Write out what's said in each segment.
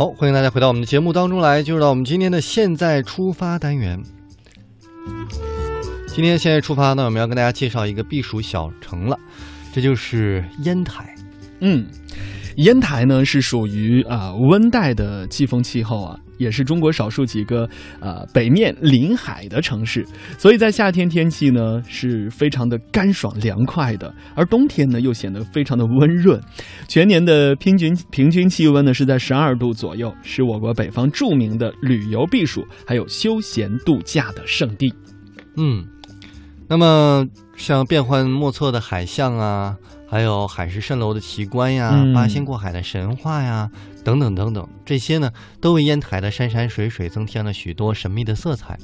好，欢迎大家回到我们的节目当中来，进入到我们今天的现在出发单元。今天现在出发呢，我们要跟大家介绍一个避暑小城了，这就是烟台。嗯，烟台呢是属于啊温带的季风气候啊，也是中国少数几个呃北面临海的城市，所以在夏天天气呢是非常的干爽凉快的，而冬天呢又显得非常的温润，全年的平均平均气温呢是在十二度左右，是我国北方著名的旅游避暑还有休闲度假的圣地。嗯，那么像变幻莫测的海象啊。还有海市蜃楼的奇观呀，八仙过海的神话呀，等等等等，这些呢，都为烟台的山山水水增添了许多神秘的色彩。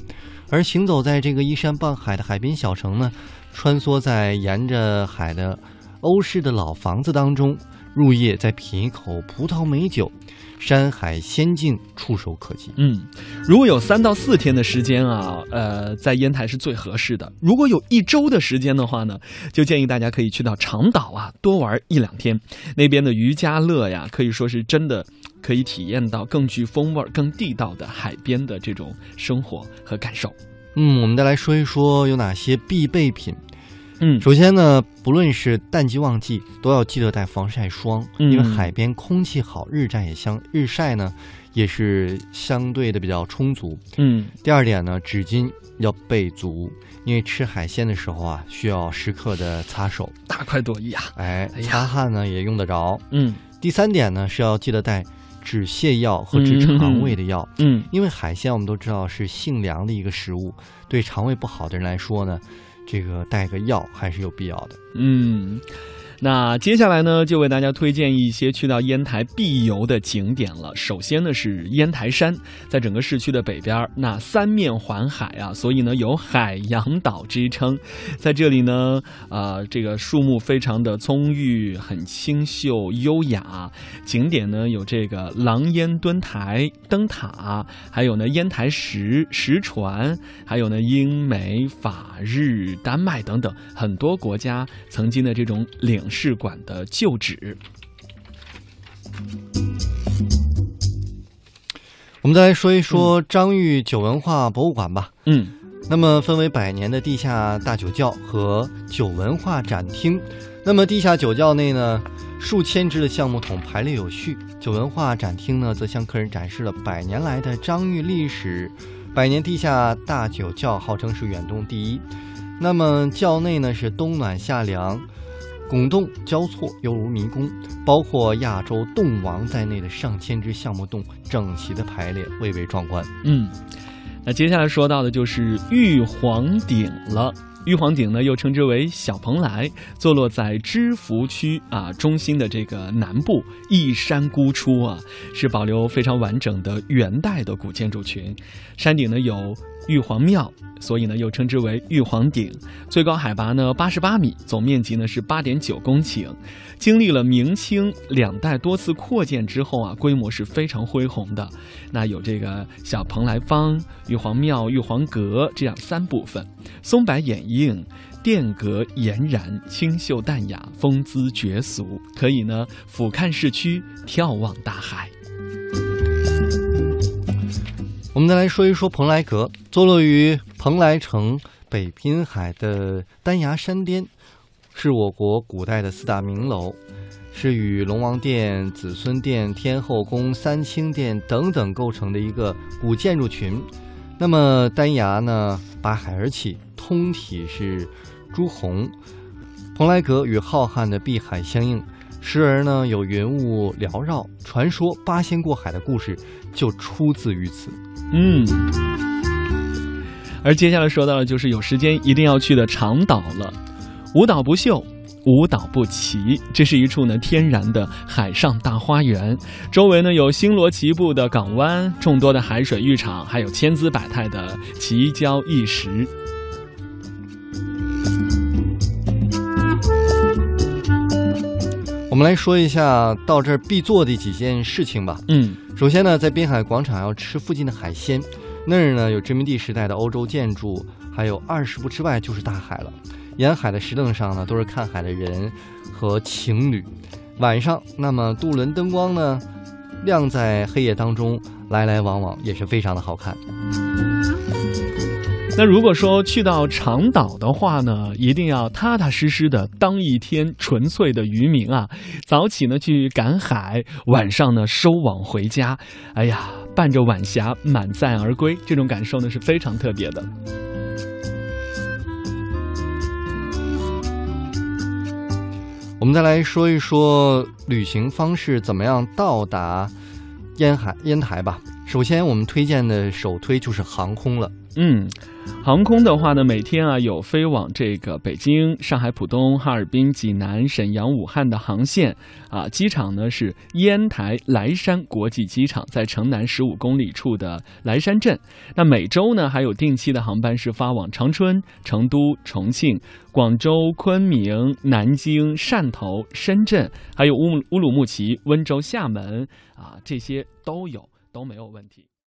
而行走在这个依山傍海的海滨小城呢，穿梭在沿着海的欧式的老房子当中，入夜再品一口葡萄美酒。山海仙境触手可及。嗯，如果有三到四天的时间啊，呃，在烟台是最合适的。如果有一周的时间的话呢，就建议大家可以去到长岛啊，多玩一两天。那边的渔家乐呀，可以说是真的可以体验到更具风味、更地道的海边的这种生活和感受。嗯，我们再来说一说有哪些必备品。嗯，首先呢，不论是淡季旺季，都要记得带防晒霜，因为海边空气好，日晒也相日晒呢，也是相对的比较充足。嗯，第二点呢，纸巾要备足，因为吃海鲜的时候啊，需要时刻的擦手，大快朵颐啊！哎，擦汗呢也用得着。嗯，第三点呢，是要记得带止泻药和治肠胃的药。嗯，因为海鲜我们都知道是性凉的一个食物，对肠胃不好的人来说呢。这个带个药还是有必要的。嗯。那接下来呢，就为大家推荐一些去到烟台必游的景点了。首先呢是烟台山，在整个市区的北边，那三面环海啊，所以呢有海洋岛之称。在这里呢，呃，这个树木非常的葱郁，很清秀优雅。景点呢有这个狼烟墩台灯塔，还有呢烟台石石船，还有呢英美法日丹麦等等很多国家曾经的这种领。试馆的旧址，我们再来说一说张裕酒文化博物馆吧。嗯，那么分为百年的地下大酒窖和酒文化展厅。那么地下酒窖内呢，数千只的橡木桶排列有序；酒文化展厅呢，则向客人展示了百年来的张裕历史。百年地下大酒窖号称是远东第一。那么窖内呢，是冬暖夏凉。拱洞交错，犹如迷宫，包括亚洲洞王在内的上千只橡木洞整齐的排列，蔚为壮观。嗯，那接下来说到的就是玉皇顶了。玉皇顶呢，又称之为小蓬莱，坐落在芝罘区啊中心的这个南部，一山孤出啊，是保留非常完整的元代的古建筑群。山顶呢有。玉皇庙，所以呢又称之为玉皇顶，最高海拔呢八十八米，总面积呢是八点九公顷。经历了明清两代多次扩建之后啊，规模是非常恢宏的。那有这个小蓬莱坊、玉皇庙、玉皇阁这样三部分，松柏掩映，殿阁俨然，清秀淡雅，风姿绝俗，可以呢俯瞰市区，眺望大海。我们再来说一说蓬莱阁，坐落于蓬莱城北滨海的丹崖山巅，是我国古代的四大名楼，是与龙王殿、子孙殿、天后宫、三清殿等等构成的一个古建筑群。那么丹崖呢，拔海而起，通体是朱红。蓬莱阁与浩瀚的碧海相映。时而呢有云雾缭绕，传说八仙过海的故事就出自于此。嗯，而接下来说到的就是有时间一定要去的长岛了。无岛不秀，无岛不齐，这是一处呢天然的海上大花园，周围呢有星罗棋布的港湾，众多的海水浴场，还有千姿百态的奇礁异石。我们来说一下到这儿必做的几件事情吧。嗯，首先呢，在滨海广场要吃附近的海鲜，那儿呢有殖民地时代的欧洲建筑，还有二十步之外就是大海了。沿海的石凳上呢都是看海的人和情侣。晚上，那么渡轮灯光呢，亮在黑夜当中，来来往往也是非常的好看。那如果说去到长岛的话呢，一定要踏踏实实的当一天纯粹的渔民啊，早起呢去赶海，晚上呢收网回家，哎呀，伴着晚霞满载而归，这种感受呢是非常特别的。我们再来说一说旅行方式，怎么样到达烟海烟台吧。首先，我们推荐的首推就是航空了。嗯，航空的话呢，每天啊有飞往这个北京、上海浦东、哈尔滨、济南、沈阳、武汉的航线啊。机场呢是烟台莱山国际机场，在城南十五公里处的莱山镇。那每周呢还有定期的航班是发往长春、成都、重庆、广州、昆明、南京、汕头、深圳，还有乌乌鲁木齐、温州、厦门啊，这些都有都没有问题。